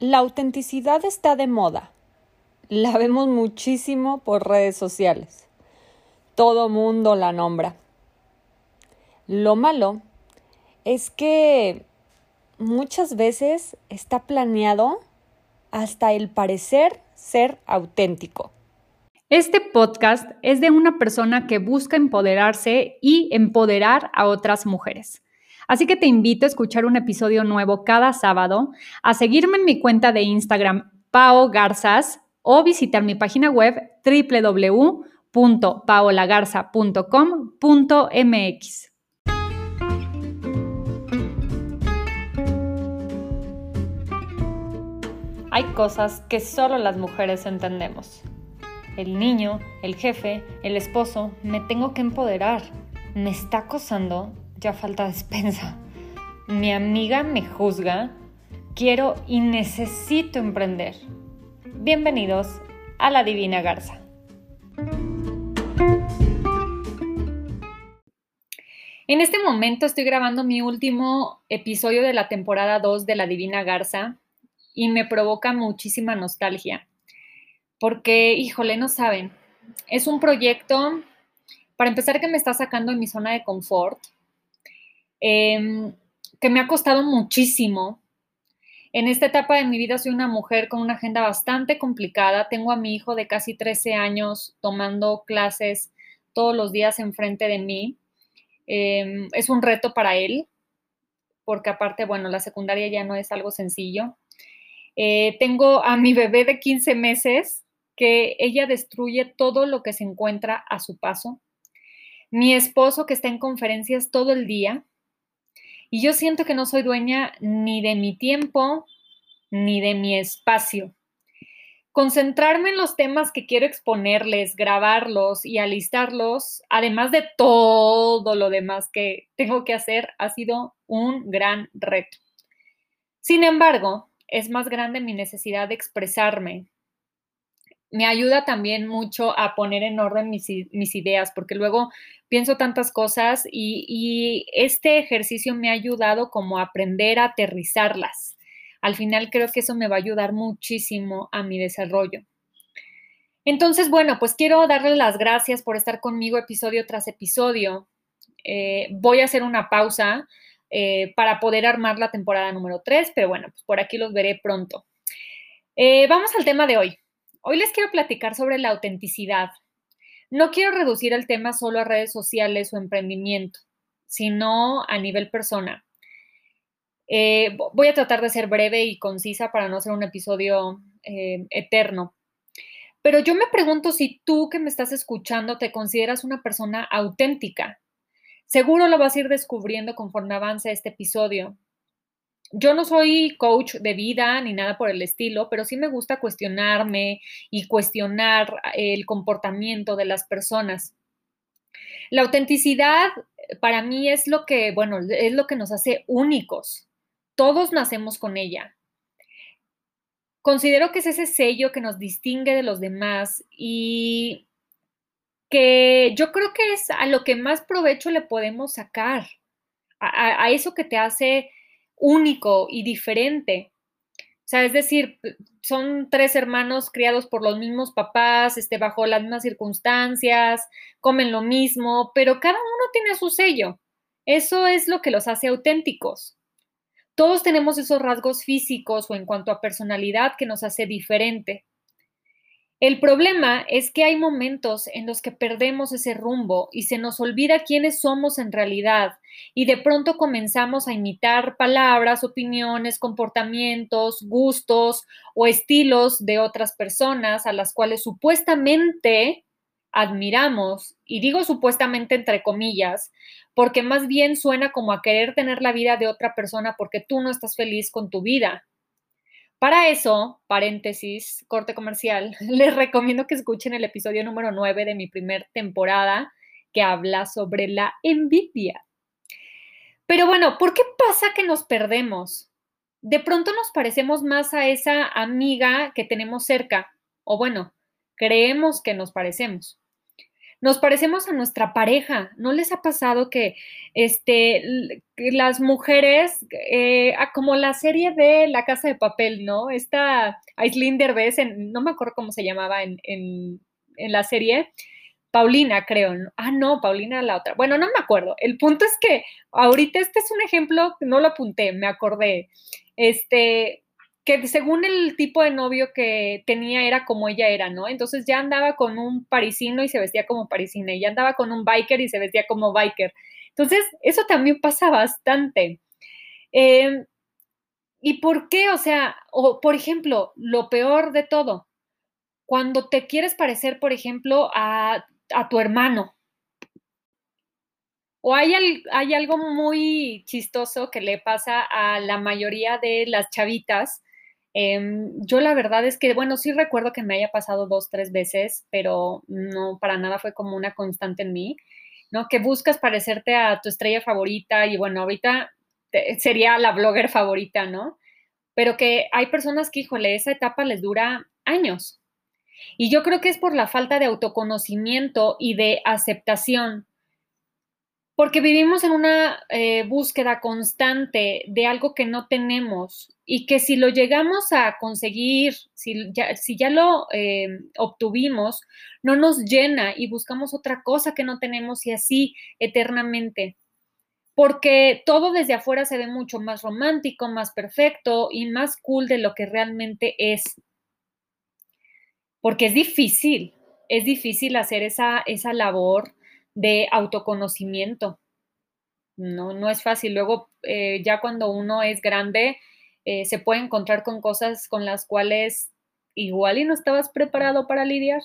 La autenticidad está de moda. La vemos muchísimo por redes sociales. Todo mundo la nombra. Lo malo es que muchas veces está planeado hasta el parecer ser auténtico. Este podcast es de una persona que busca empoderarse y empoderar a otras mujeres. Así que te invito a escuchar un episodio nuevo cada sábado, a seguirme en mi cuenta de Instagram Pao Garzas o visitar mi página web www.paolagarza.com.mx. Hay cosas que solo las mujeres entendemos. El niño, el jefe, el esposo, me tengo que empoderar. Me está acosando ya falta despensa. Mi amiga me juzga. Quiero y necesito emprender. Bienvenidos a la Divina Garza. En este momento estoy grabando mi último episodio de la temporada 2 de La Divina Garza y me provoca muchísima nostalgia. Porque, híjole, no saben, es un proyecto, para empezar, que me está sacando en mi zona de confort, Em, que me ha costado muchísimo. En esta etapa de mi vida soy una mujer con una agenda bastante complicada. Tengo a mi hijo de casi 13 años tomando clases todos los días enfrente de mí. Em, es un reto para él, porque aparte, bueno, la secundaria ya no es algo sencillo. Eh, tengo a mi bebé de 15 meses que ella destruye todo lo que se encuentra a su paso. Mi esposo que está en conferencias todo el día. Y yo siento que no soy dueña ni de mi tiempo ni de mi espacio. Concentrarme en los temas que quiero exponerles, grabarlos y alistarlos, además de todo lo demás que tengo que hacer, ha sido un gran reto. Sin embargo, es más grande mi necesidad de expresarme, me ayuda también mucho a poner en orden mis, ideas, porque luego pienso tantas cosas y, este ejercicio me ha ayudado como a aprender a aterrizarlas. Al final creo que eso me va a ayudar muchísimo a mi desarrollo. Entonces, bueno, pues quiero darles las gracias por estar conmigo episodio tras episodio. Eh, voy a hacer una pausa eh, para poder armar la temporada número 3, pero bueno, pues por aquí los veré pronto. Eh, vamos al tema de hoy. Hoy les quiero platicar sobre la autenticidad. No quiero reducir el tema solo a redes sociales o emprendimiento, sino a nivel persona. Eh, voy a tratar de ser breve y concisa para no ser un episodio eh, eterno. Pero yo me pregunto si tú que me estás escuchando te consideras una persona auténtica. Seguro lo vas a ir descubriendo conforme avance este episodio yo no soy coach de vida ni nada por el estilo, pero sí me gusta cuestionarme y cuestionar el comportamiento de las personas. La autenticidad eh, para mí es lo que, bueno, es lo que nos hace únicos. Todos nacemos con ella. Considero que es ese sello que nos distingue de los demás y que yo creo que es a lo que más provecho le podemos sacar, a, a eso que te hace único y diferente. O sea, es decir, son tres hermanos criados por los mismos papás, este, bajo las mismas circunstancias, comen lo mismo, pero cada uno tiene su sello. Eso es lo que los hace auténticos. Todos tenemos esos rasgos físicos o en cuanto a personalidad que nos hace diferente. El problema es que hay momentos en los que perdemos ese rumbo y se nos olvida quiénes somos en realidad y de pronto comenzamos a imitar palabras, opiniones, comportamientos, gustos o estilos de otras personas a las cuales supuestamente admiramos, y digo supuestamente entre comillas, porque más bien suena como a querer tener la vida de otra persona porque tú no estás feliz con tu vida. Para eso, paréntesis, corte comercial, les recomiendo que escuchen el episodio número 9 de mi primer temporada que habla sobre la envidia. Pero bueno, ¿por qué pasa que nos perdemos? De pronto nos parecemos más a esa amiga que tenemos cerca, o bueno, creemos que nos parecemos. Nos parecemos a nuestra pareja. ¿No les ha pasado que, este, las mujeres, eh, como la serie de La Casa de Papel, ¿no? Esta Aislinder ves no me acuerdo cómo se llamaba en, en, en la serie, Paulina, creo. Ah, no, Paulina la otra. Bueno, no me acuerdo. El punto es que ahorita este es un ejemplo, no lo apunté, me acordé. Este, que según el tipo de novio que tenía era como ella era, ¿no? Entonces ya andaba con un parisino y se vestía como parisina, y ya andaba con un biker y se vestía como biker. Entonces, eso también pasa bastante. Em, ¿Y por qué? O sea, o por ejemplo, lo peor de todo, cuando te quieres parecer, por ejemplo, a a tu hermano. O hay, hay algo muy chistoso que le pasa a la mayoría de las chavitas. Em, yo la verdad es que, bueno, sí recuerdo que me haya pasado dos, tres veces, pero no, para nada fue como una constante en mí, ¿no? Que buscas parecerte a tu estrella favorita y bueno, ahorita sería la blogger favorita, ¿no? Pero que hay personas que, híjole, esa etapa les dura años, y yo creo que es por la falta de autoconocimiento y de aceptación, porque vivimos en una eh, búsqueda constante de algo que no tenemos y que si lo llegamos a conseguir, si ya, si ya lo eh, obtuvimos, no nos llena y buscamos otra cosa que no tenemos y así eternamente. Porque todo desde afuera se ve mucho más romántico, más perfecto y más cool de lo que realmente es porque es difícil, es difícil hacer esa, esa labor de autoconocimiento. No, no es fácil. Luego, eh, ya cuando uno es grande, eh, se puede encontrar con cosas con las cuales igual y no estabas preparado para lidiar.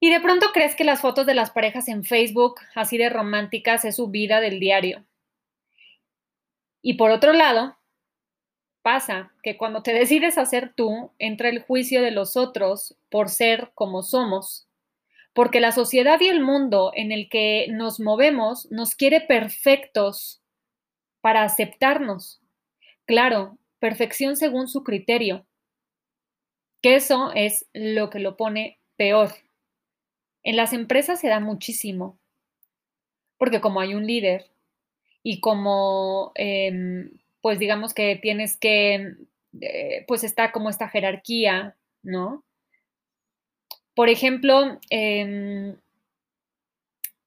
Y de pronto crees que las fotos de las parejas en Facebook, así de románticas, es su vida del diario. Y por otro lado, pasa que cuando te decides a ser tú, entra el juicio de los otros por ser como somos, porque la sociedad y el mundo en el que nos movemos nos quiere perfectos para aceptarnos. Claro, perfección según su criterio, que eso es lo que lo pone peor. En las empresas se da muchísimo, porque como hay un líder y como em, pues digamos que tienes que, eh, pues está como esta jerarquía, ¿no? Por ejemplo, em,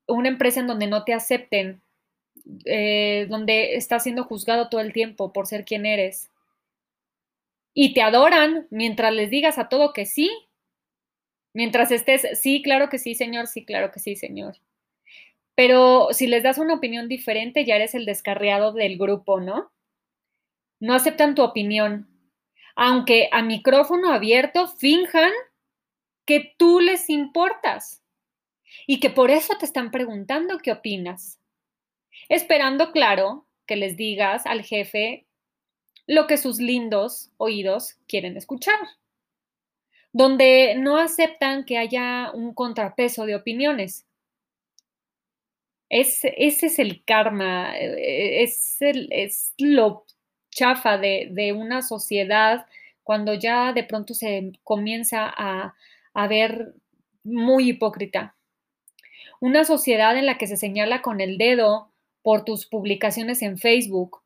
una empresa en donde no te acepten, eh, donde estás siendo juzgado todo el tiempo por ser quien eres, y te adoran mientras les digas a todo que sí, mientras estés, sí, claro que sí, señor, sí, claro que sí, señor. Pero si les das una opinión diferente, ya eres el descarriado del grupo, ¿no? no aceptan tu opinión, aunque a micrófono abierto finjan que tú les importas. Y que por eso te están preguntando qué opinas, esperando, claro, que les digas al jefe lo que sus lindos oídos quieren escuchar, donde no aceptan que haya un contrapeso de opiniones. ese es el karma, eh, es, el, es lo chafa de, una sociedad cuando ya de pronto se comienza a, a ver muy hipócrita. Una sociedad en la que se señala con el dedo por tus publicaciones en Facebook.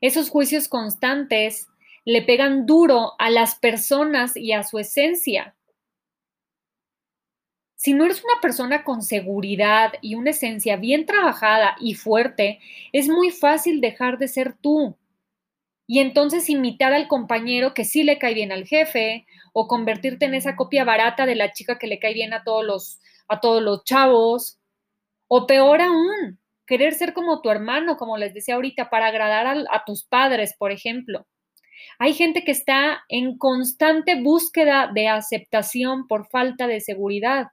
Esos juicios constantes le pegan duro a las personas y a su esencia. Si no eres una persona con seguridad y una esencia bien trabajada y fuerte, es muy fácil dejar de ser tú y entonces imitar al compañero que sí le cae bien al jefe o convertirte en esa copia barata de la chica que le cae bien a todos los a todos los chavos o peor aún, querer ser como tu hermano, como les decía ahorita, para agradar a, a tus padres, por ejemplo. Hay gente que está en constante búsqueda de aceptación por falta de seguridad.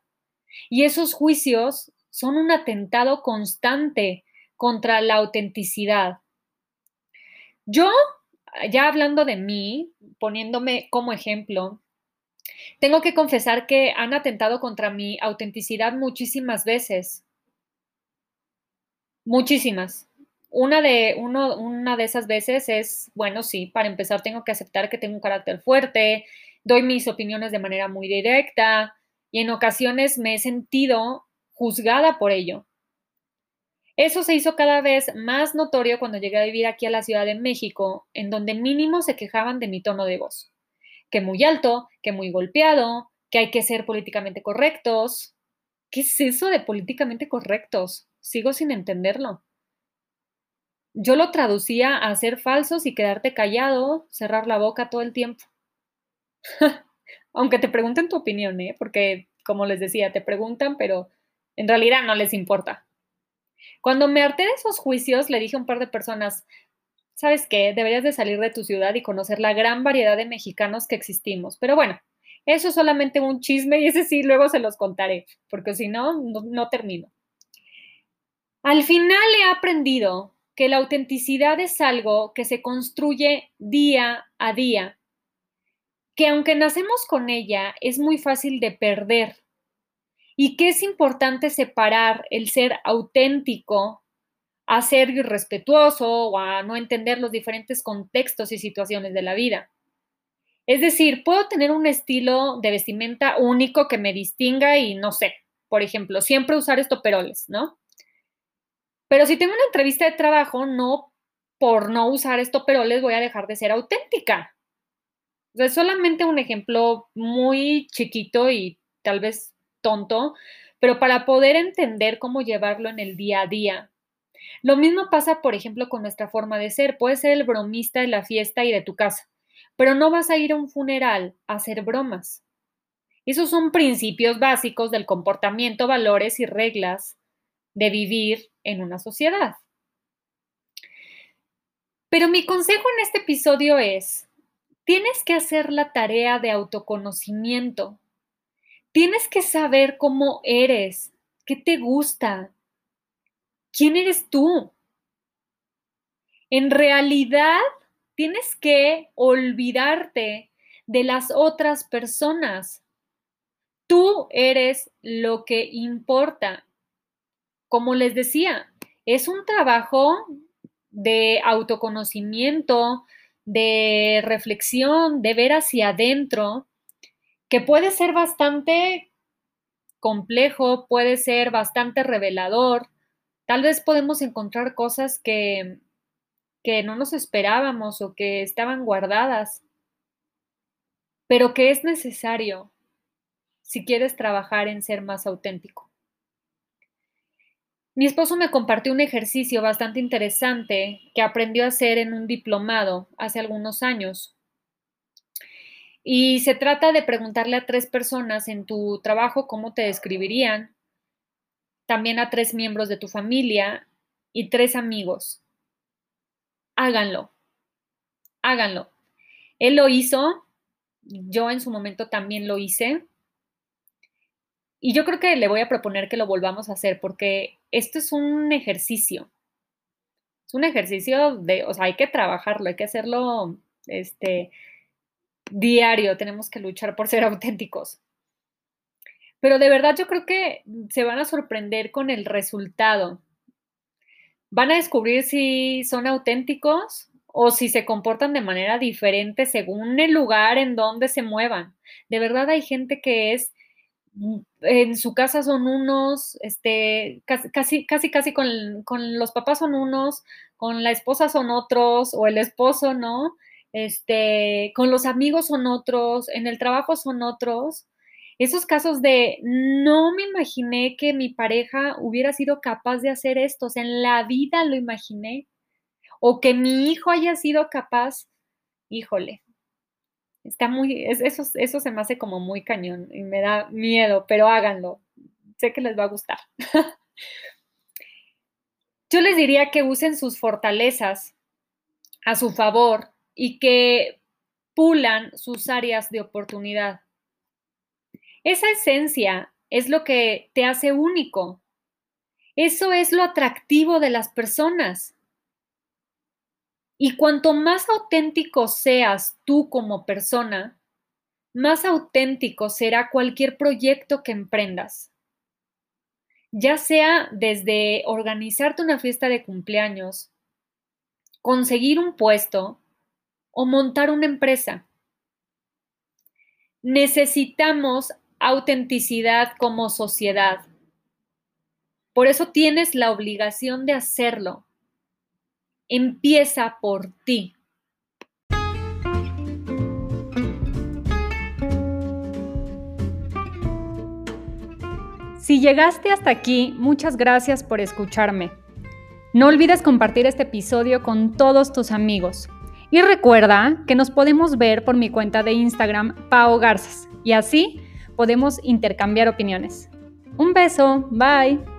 Y esos juicios son un atentado constante contra la autenticidad. Yo ya hablando de mí, poniéndome como ejemplo, tengo que confesar que han atentado contra mi autenticidad muchísimas veces. Muchísimas. Una de, uno, una de esas veces es, bueno, sí, para empezar tengo que aceptar que tengo un carácter fuerte, doy mis opiniones de manera muy directa y en ocasiones me he sentido juzgada por ello. Eso se hizo cada vez más notorio cuando llegué a vivir aquí a la Ciudad de México, en donde mínimo se quejaban de mi tono de voz. Que muy alto, que muy golpeado, que hay que ser políticamente correctos. ¿Qué es eso de políticamente correctos? Sigo sin entenderlo. Yo lo traducía a ser falsos y quedarte callado, cerrar la boca todo el tiempo. Aunque te pregunten tu opinión, ¿eh? Porque, como les decía, te preguntan, pero en realidad no les importa. Cuando me harté de esos juicios, le dije a un par de personas, ¿sabes qué? Deberías de salir de tu ciudad y conocer la gran variedad de mexicanos que existimos. Pero bueno, eso es solamente un chisme y ese sí luego se los contaré, porque si no, no, termino. Al final he aprendido que la autenticidad es algo que se construye día a día, que aunque nacemos con ella, es muy fácil de perder y que es importante separar el ser auténtico a ser irrespetuoso o a no entender los diferentes contextos y situaciones de la vida. Es decir, puedo tener un estilo de vestimenta único que me distinga y no sé, por ejemplo, siempre usar estoperoles, ¿no? Pero si tengo una entrevista de trabajo, no por no usar estoperoles voy a dejar de ser auténtica. es solamente un ejemplo muy chiquito y tal vez tonto, pero para poder entender cómo llevarlo en el día a día. Lo mismo pasa, por ejemplo, con nuestra forma de ser. Puedes ser el bromista de la fiesta y de tu casa, pero no vas a ir a un funeral a hacer bromas. Esos son principios básicos del comportamiento, valores y reglas de vivir en una sociedad. Pero mi consejo en este episodio es, tienes que hacer la tarea de autoconocimiento Tienes que saber cómo eres, qué te gusta, quién eres tú. En realidad, tienes que olvidarte de las otras personas. Tú eres lo que importa. Como les decía, es un trabajo de autoconocimiento, de reflexión, de ver hacia adentro que puede ser bastante complejo, puede ser bastante revelador. Tal vez podemos encontrar cosas que, que no nos esperábamos o que estaban guardadas, pero que es necesario si quieres trabajar en ser más auténtico. Mi esposo me compartió un ejercicio bastante interesante que aprendió a hacer en un diplomado hace algunos años. Y se trata de preguntarle a tres personas en tu trabajo cómo te describirían, también a tres miembros de tu familia y tres amigos. Háganlo, háganlo. Él lo hizo, yo en su momento también lo hice. Y yo creo que le voy a proponer que lo volvamos a hacer porque esto es un ejercicio. Es un ejercicio de, o sea, hay que trabajarlo, hay que hacerlo, este, diario tenemos que luchar por ser auténticos. Pero de verdad yo creo que se van a sorprender con el resultado. Van a descubrir si son auténticos o si se comportan de manera diferente según el lugar en donde se muevan. De verdad hay gente que es en su casa son unos, este, casi, casi, casi con, con, los papás son unos, con la esposa son otros, o el esposo, ¿no? este, con los amigos son otros, en el trabajo son otros. Esos casos de no me imaginé que mi pareja hubiera sido capaz de hacer esto, o sea, en la vida lo imaginé, o que mi hijo haya sido capaz, híjole, está muy, eso, se me hace como muy cañón y me da miedo, pero háganlo, sé que les va a gustar. Yo les diría que usen sus fortalezas a su favor y que pulan sus áreas de oportunidad. Esa esencia es lo que te hace único. Eso es lo atractivo de las personas. Y cuanto más auténtico seas tú como persona, más auténtico será cualquier proyecto que emprendas. Ya sea desde organizarte una fiesta de cumpleaños, conseguir un puesto, o montar una empresa. Necesitamos autenticidad como sociedad. Por eso tienes la obligación de hacerlo. Empieza por ti. Si llegaste hasta aquí, muchas gracias por escucharme. No olvides compartir este episodio con todos tus amigos. Y recuerda que nos podemos ver por mi cuenta de Instagram, Pao Garzas, y así podemos intercambiar opiniones. Un beso, bye.